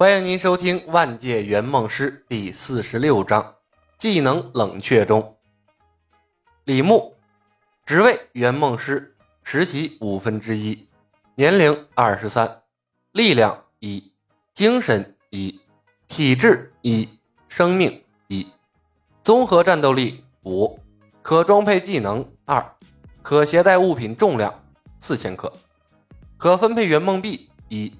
欢迎您收听《万界圆梦师》第四十六章：技能冷却中。李牧，职位圆梦师，实习五分之一，年龄二十三，力量一，精神一，体质一，生命一，综合战斗力五，可装配技能二，可携带物品重量四千克，可分配圆梦币一。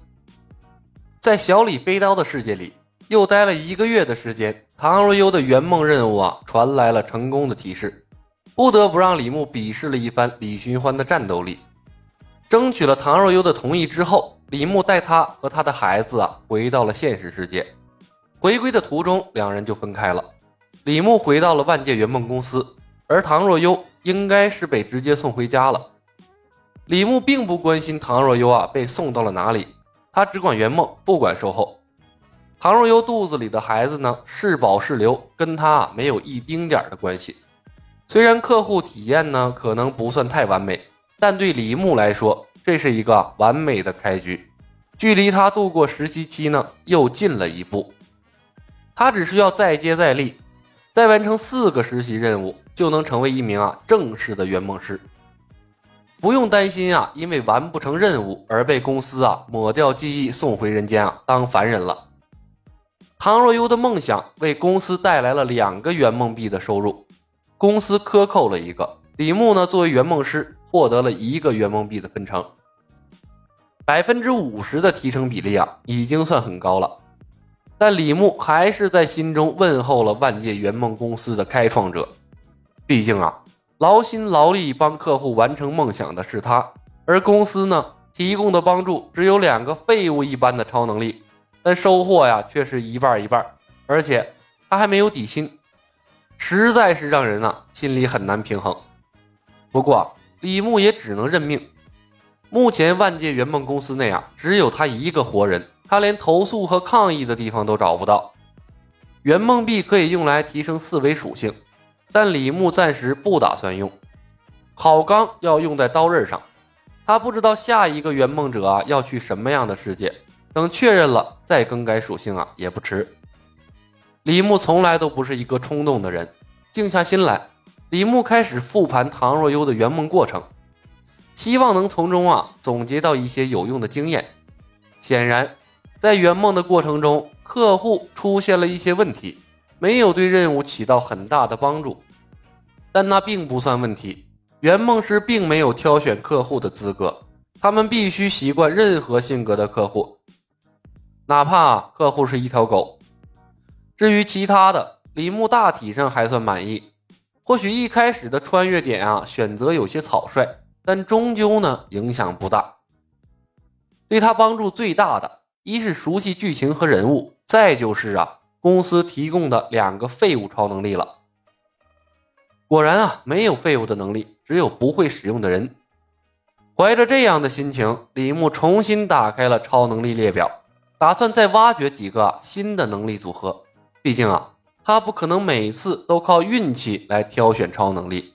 在小李飞刀的世界里，又待了一个月的时间，唐若幽的圆梦任务啊，传来了成功的提示，不得不让李牧鄙视了一番李寻欢的战斗力。争取了唐若幽的同意之后，李牧带他和他的孩子啊，回到了现实世界。回归的途中，两人就分开了。李牧回到了万界圆梦公司，而唐若幽应该是被直接送回家了。李牧并不关心唐若幽啊被送到了哪里。他只管圆梦，不管售后。唐若幽肚子里的孩子呢，是保是留，跟他没有一丁点的关系。虽然客户体验呢可能不算太完美，但对李牧来说，这是一个完美的开局，距离他度过实习期呢又近了一步。他只需要再接再厉，再完成四个实习任务，就能成为一名啊正式的圆梦师。不用担心啊，因为完不成任务而被公司啊抹掉记忆，送回人间啊当凡人了。唐若幽的梦想为公司带来了两个圆梦币的收入，公司克扣了一个。李牧呢，作为圆梦师，获得了一个圆梦币的分成，百分之五十的提成比例啊，已经算很高了。但李牧还是在心中问候了万界圆梦公司的开创者，毕竟啊。劳心劳力帮客户完成梦想的是他，而公司呢提供的帮助只有两个废物一般的超能力，但收获呀却是一半一半，而且他还没有底薪，实在是让人啊心里很难平衡。不过李牧也只能认命。目前万界圆梦公司内啊只有他一个活人，他连投诉和抗议的地方都找不到。圆梦币可以用来提升四维属性。但李牧暂时不打算用，好钢要用在刀刃上。他不知道下一个圆梦者啊要去什么样的世界，等确认了再更改属性啊也不迟。李牧从来都不是一个冲动的人，静下心来，李牧开始复盘唐若幽的圆梦过程，希望能从中啊总结到一些有用的经验。显然，在圆梦的过程中，客户出现了一些问题。没有对任务起到很大的帮助，但那并不算问题。圆梦师并没有挑选客户的资格，他们必须习惯任何性格的客户，哪怕客户是一条狗。至于其他的，李牧大体上还算满意。或许一开始的穿越点啊选择有些草率，但终究呢影响不大。对他帮助最大的，一是熟悉剧情和人物，再就是啊。公司提供的两个废物超能力了。果然啊，没有废物的能力，只有不会使用的人。怀着这样的心情，李牧重新打开了超能力列表，打算再挖掘几个新的能力组合。毕竟啊，他不可能每次都靠运气来挑选超能力。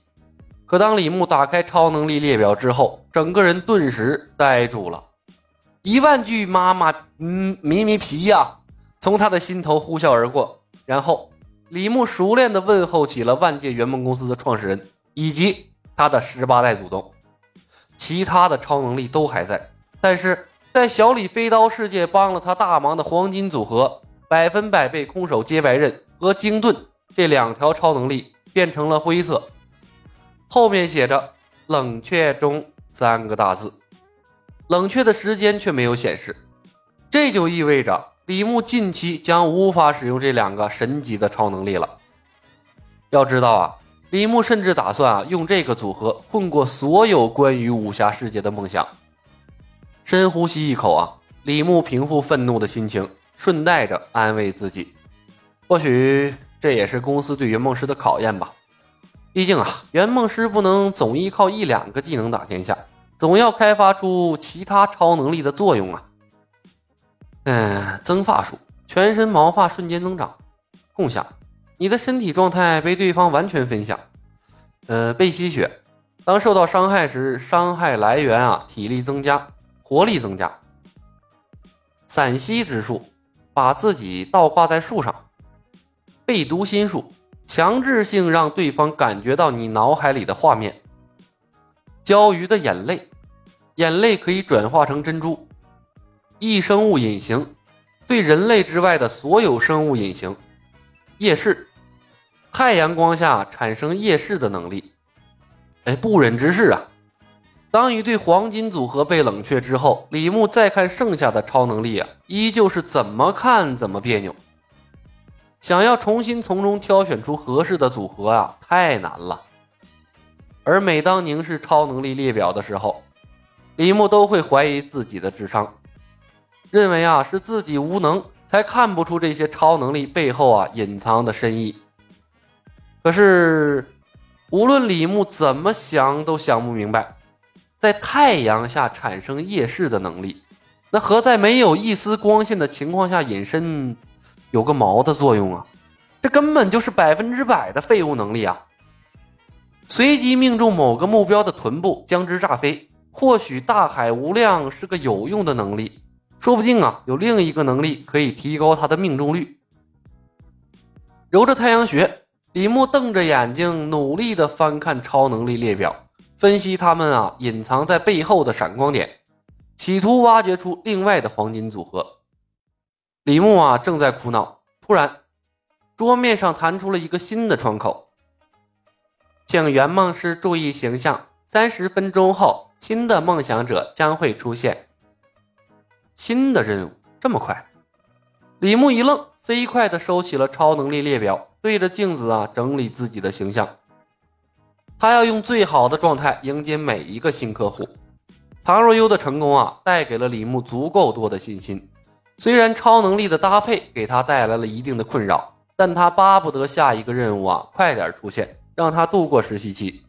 可当李牧打开超能力列表之后，整个人顿时呆住了。一万句妈妈，嗯，咪咪皮呀！从他的心头呼啸而过，然后李牧熟练地问候起了万界圆梦公司的创始人以及他的十八代祖宗。其他的超能力都还在，但是在小李飞刀世界帮了他大忙的黄金组合百分百被空手接白刃和精盾这两条超能力变成了灰色，后面写着“冷却中”三个大字，冷却的时间却没有显示，这就意味着。李牧近期将无法使用这两个神级的超能力了。要知道啊，李牧甚至打算啊用这个组合混过所有关于武侠世界的梦想。深呼吸一口啊，李牧平复愤怒的心情，顺带着安慰自己，或许这也是公司对圆梦师的考验吧。毕竟啊，圆梦师不能总依靠一两个技能打天下，总要开发出其他超能力的作用啊。嗯，增发术，全身毛发瞬间增长。共享，你的身体状态被对方完全分享。呃，被吸血，当受到伤害时，伤害来源啊，体力增加，活力增加。散息之术，把自己倒挂在树上，背读心术，强制性让对方感觉到你脑海里的画面。鲛鱼的眼泪，眼泪可以转化成珍珠。异生物隐形，对人类之外的所有生物隐形。夜视，太阳光下产生夜视的能力。哎，不忍直视啊！当一对黄金组合被冷却之后，李牧再看剩下的超能力啊，依旧是怎么看怎么别扭。想要重新从中挑选出合适的组合啊，太难了。而每当凝视超能力列表的时候，李牧都会怀疑自己的智商。认为啊是自己无能，才看不出这些超能力背后啊隐藏的深意。可是，无论李牧怎么想，都想不明白，在太阳下产生夜视的能力，那和在没有一丝光线的情况下隐身有个毛的作用啊！这根本就是百分之百的废物能力啊！随机命中某个目标的臀部，将之炸飞。或许大海无量是个有用的能力。说不定啊，有另一个能力可以提高他的命中率。揉着太阳穴，李牧瞪着眼睛，努力的翻看超能力列表，分析他们啊隐藏在背后的闪光点，企图挖掘出另外的黄金组合。李牧啊正在苦恼，突然，桌面上弹出了一个新的窗口，请圆梦师注意形象，三十分钟后，新的梦想者将会出现。新的任务这么快？李牧一愣，飞快地收起了超能力列表，对着镜子啊整理自己的形象。他要用最好的状态迎接每一个新客户。唐若悠的成功啊，带给了李牧足够多的信心。虽然超能力的搭配给他带来了一定的困扰，但他巴不得下一个任务啊快点出现，让他度过实习期。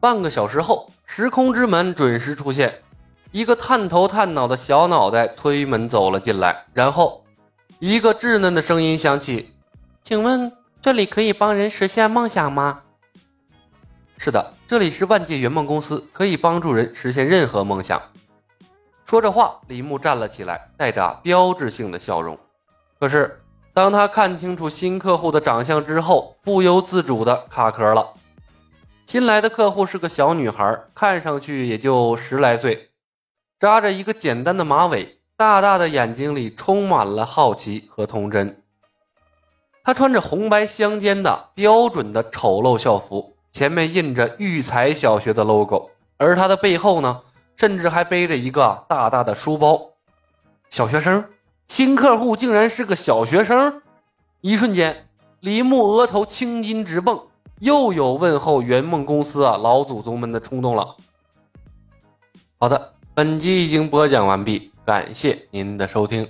半个小时后，时空之门准时出现。一个探头探脑的小脑袋推门走了进来，然后一个稚嫩的声音响起：“请问这里可以帮人实现梦想吗？”“是的，这里是万界圆梦公司，可以帮助人实现任何梦想。”说着话，李牧站了起来，带着标志性的笑容。可是当他看清楚新客户的长相之后，不由自主的卡壳了。新来的客户是个小女孩，看上去也就十来岁。扎着一个简单的马尾，大大的眼睛里充满了好奇和童真。他穿着红白相间的标准的丑陋校服，前面印着育才小学的 logo，而他的背后呢，甚至还背着一个大大的书包。小学生，新客户竟然是个小学生！一瞬间，李牧额头青筋直蹦，又有问候圆梦公司啊老祖宗们的冲动了。好的。本集已经播讲完毕，感谢您的收听。